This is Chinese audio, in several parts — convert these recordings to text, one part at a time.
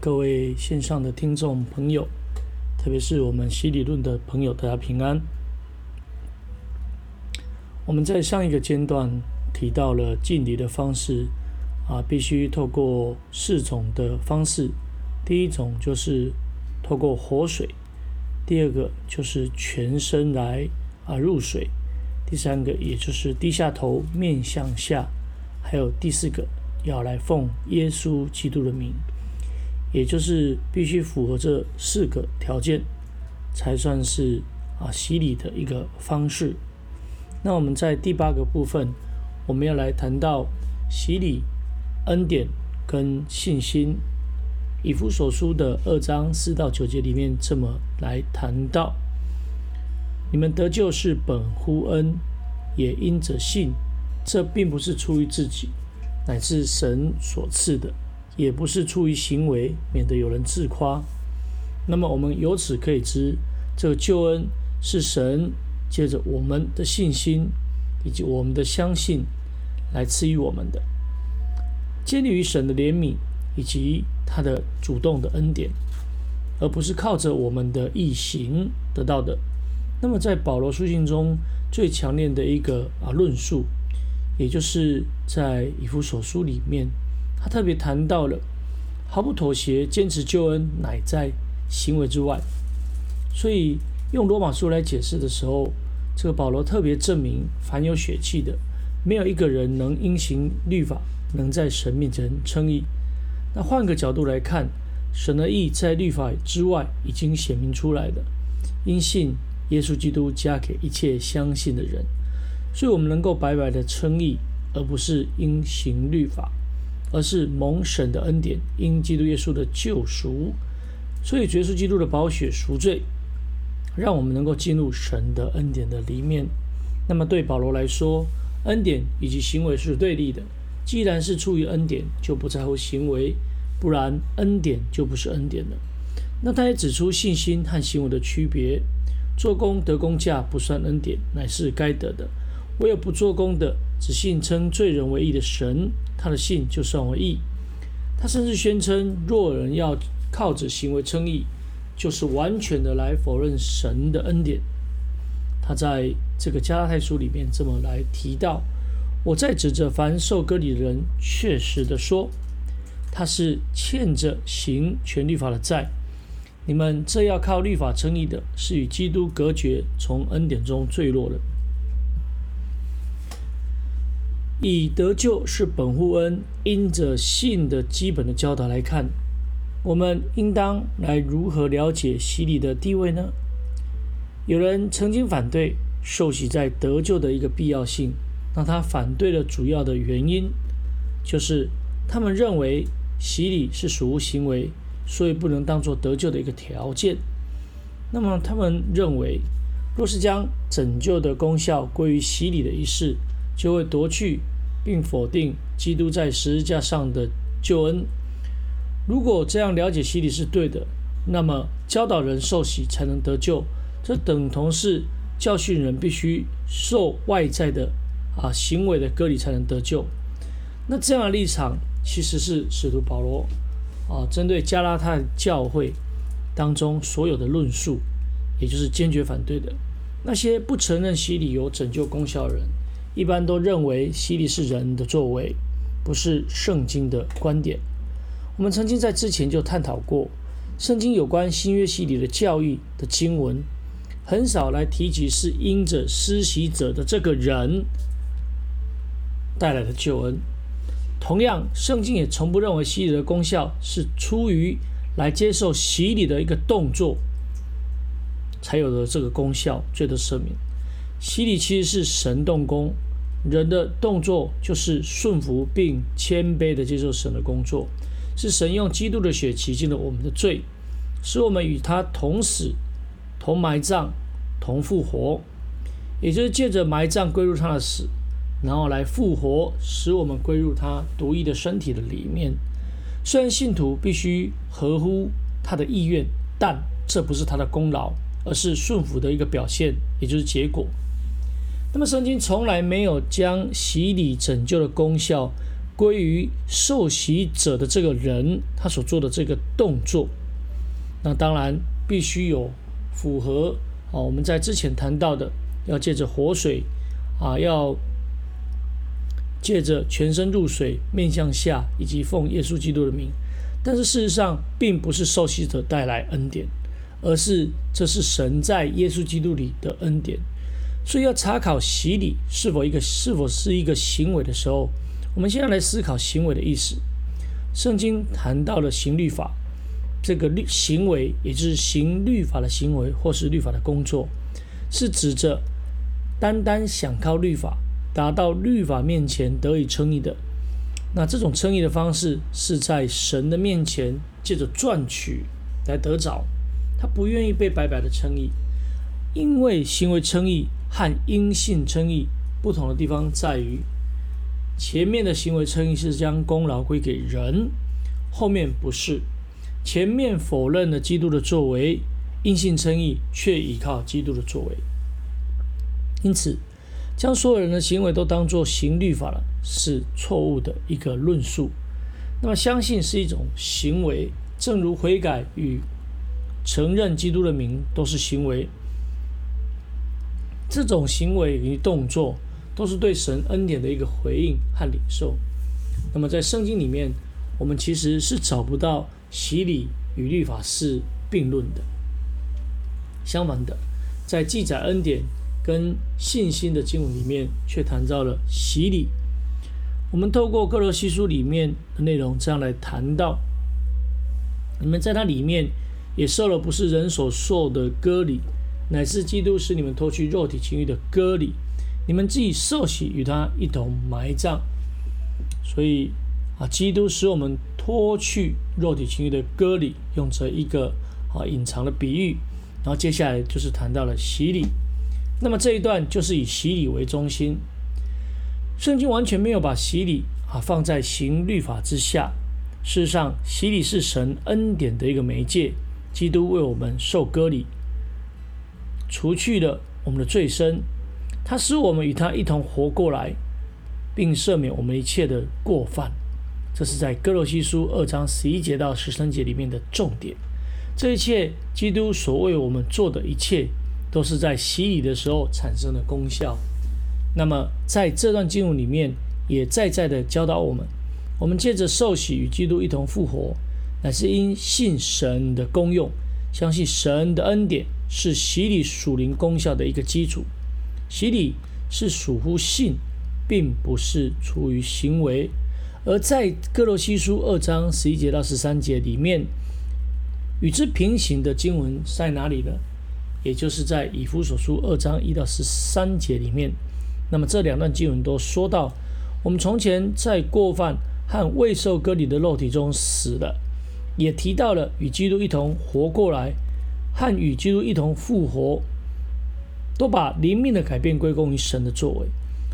各位线上的听众朋友，特别是我们洗理论的朋友，大家平安。我们在上一个阶段提到了敬礼的方式啊，必须透过四种的方式。第一种就是透过活水，第二个就是全身来啊入水，第三个也就是低下头面向下，还有第四个要来奉耶稣基督的名，也就是必须符合这四个条件，才算是啊洗礼的一个方式。那我们在第八个部分，我们要来谈到洗礼、恩典跟信心。以弗所书的二章四到九节里面这么来谈到：你们得救是本乎恩，也因着信。这并不是出于自己，乃是神所赐的；也不是出于行为，免得有人自夸。那么我们由此可以知，这个救恩是神。借着我们的信心以及我们的相信来赐予我们的，建立于神的怜悯以及他的主动的恩典，而不是靠着我们的义行得到的。那么在保罗书信中最强烈的一个啊论述，也就是在以弗所书里面，他特别谈到了毫不妥协，坚持救恩乃在行为之外，所以。用罗马书来解释的时候，这个保罗特别证明，凡有血气的，没有一个人能因行律法，能在神面前称义。那换个角度来看，神的义在律法之外已经显明出来的，因信耶稣基督加给一切相信的人，所以我们能够白白的称义，而不是因行律法，而是蒙神的恩典，因基督耶稣的救赎。所以耶稣基督的宝血赎罪。让我们能够进入神的恩典的里面。那么对保罗来说，恩典以及行为是对立的。既然是出于恩典，就不在乎行为；不然，恩典就不是恩典了。那他也指出信心和行为的区别：做工得工价不算恩典，乃是该得的；唯有不做工的，只信称罪人为义的神，他的信就算为义。他甚至宣称，若人要靠着行为称义，就是完全的来否认神的恩典。他在这个加拉太书里面这么来提到：我在指着凡受割礼的人，确实的说，他是欠着行全律法的债。你们这要靠律法称义的，是与基督隔绝，从恩典中坠落了。以得救是本乎恩，因着信的基本的教导来看。我们应当来如何了解洗礼的地位呢？有人曾经反对受洗在得救的一个必要性，那他反对的主要的原因，就是他们认为洗礼是属无行为，所以不能当做得救的一个条件。那么他们认为，若是将拯救的功效归于洗礼的仪式，就会夺去并否定基督在十字架上的救恩。如果这样了解洗礼是对的，那么教导人受洗才能得救，这等同是教训人必须受外在的啊行为的割礼才能得救。那这样的立场其实是使徒保罗啊针对加拉太教会当中所有的论述，也就是坚决反对的那些不承认洗礼有拯救功效的人，一般都认为洗礼是人的作为，不是圣经的观点。我们曾经在之前就探讨过，圣经有关新约洗礼的教育的经文，很少来提及是因着施洗者的这个人带来的救恩。同样，圣经也从不认为洗礼的功效是出于来接受洗礼的一个动作才有的这个功效，罪得赦免。洗礼其实是神动工，人的动作就是顺服并谦卑的接受神的工作。是神用基督的血洗净了我们的罪，使我们与他同死、同埋葬、同复活，也就是借着埋葬归入他的死，然后来复活，使我们归入他独一的身体的里面。虽然信徒必须合乎他的意愿，但这不是他的功劳，而是顺服的一个表现，也就是结果。那么圣经从来没有将洗礼拯救的功效归于受洗者的这个人他所做的这个动作。那当然必须有符合啊，我们在之前谈到的，要借着活水啊，要借着全身入水，面向下，以及奉耶稣基督的名。但是事实上，并不是受洗者带来恩典，而是这是神在耶稣基督里的恩典。所以要查考洗礼是否一个是否是一个行为的时候，我们先要来思考行为的意思。圣经谈到了行律法。这个律行为，也就是行律法的行为，或是律法的工作，是指着单单想靠律法达到律法面前得以称义的。那这种称义的方式，是在神的面前借着赚取来得着。他不愿意被白白的称义，因为行为称义和因信称义不同的地方在于，前面的行为称义是将功劳归给人，后面不是。前面否认了基督的作为，因信称义，却依靠基督的作为。因此，将所有人的行为都当作行律法了，是错误的一个论述。那么，相信是一种行为，正如悔改与承认基督的名都是行为。这种行为与动作都是对神恩典的一个回应和领受。那么，在圣经里面，我们其实是找不到。洗礼与律法是并论的。相反的，在记载恩典跟信心的经文里面，却谈到了洗礼。我们透过哥罗西书里面的内容，这样来谈到：你们在它里面也受了不是人所受的割礼，乃是基督使你们脱去肉体情欲的割礼。你们自己受洗与他一同埋葬。所以啊，基督使我们。脱去肉体情欲的割礼，用这一个啊隐藏的比喻，然后接下来就是谈到了洗礼。那么这一段就是以洗礼为中心，圣经完全没有把洗礼啊放在行律法之下。事实上，洗礼是神恩典的一个媒介，基督为我们受割礼，除去了我们的罪身，他使我们与他一同活过来，并赦免我们一切的过犯。这是在哥罗西书二章十一节到十三节里面的重点。这一切，基督所为我们做的一切，都是在洗礼的时候产生的功效。那么，在这段经文里面，也再再的教导我们：我们借着受洗与基督一同复活，乃是因信神的功用，相信神的恩典是洗礼属灵功效的一个基础。洗礼是属乎信，并不是出于行为。而在哥罗西书二章十一节到十三节里面，与之平行的经文在哪里呢？也就是在以弗所书二章一到十三节里面。那么这两段经文都说到，我们从前在过犯和未受割礼的肉体中死了，也提到了与基督一同活过来，和与基督一同复活，都把灵命的改变归功于神的作为。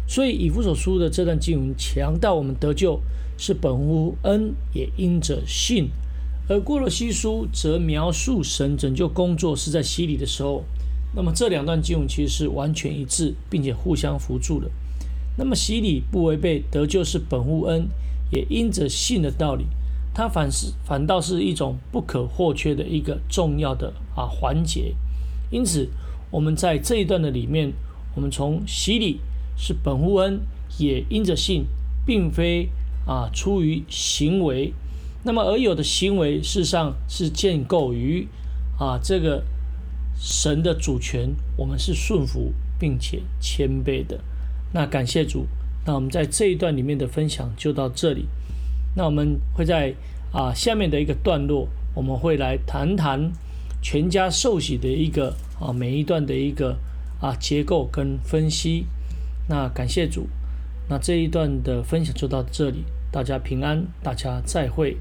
所以以弗所书的这段经文强调我们得救。是本乎恩，也因着信；而过了西书则描述神拯救工作是在洗礼的时候。那么这两段经文其实是完全一致，并且互相辅助的。那么洗礼不违背得救是本乎恩，也因着信的道理，它反是反倒是一种不可或缺的一个重要的啊环节。因此，我们在这一段的里面，我们从洗礼是本乎恩，也因着信，并非。啊，出于行为，那么而有的行为，事实上是建构于啊这个神的主权，我们是顺服并且谦卑的。那感谢主，那我们在这一段里面的分享就到这里。那我们会在啊下面的一个段落，我们会来谈谈全家受洗的一个啊每一段的一个啊结构跟分析。那感谢主。那这一段的分享就到这里，大家平安，大家再会。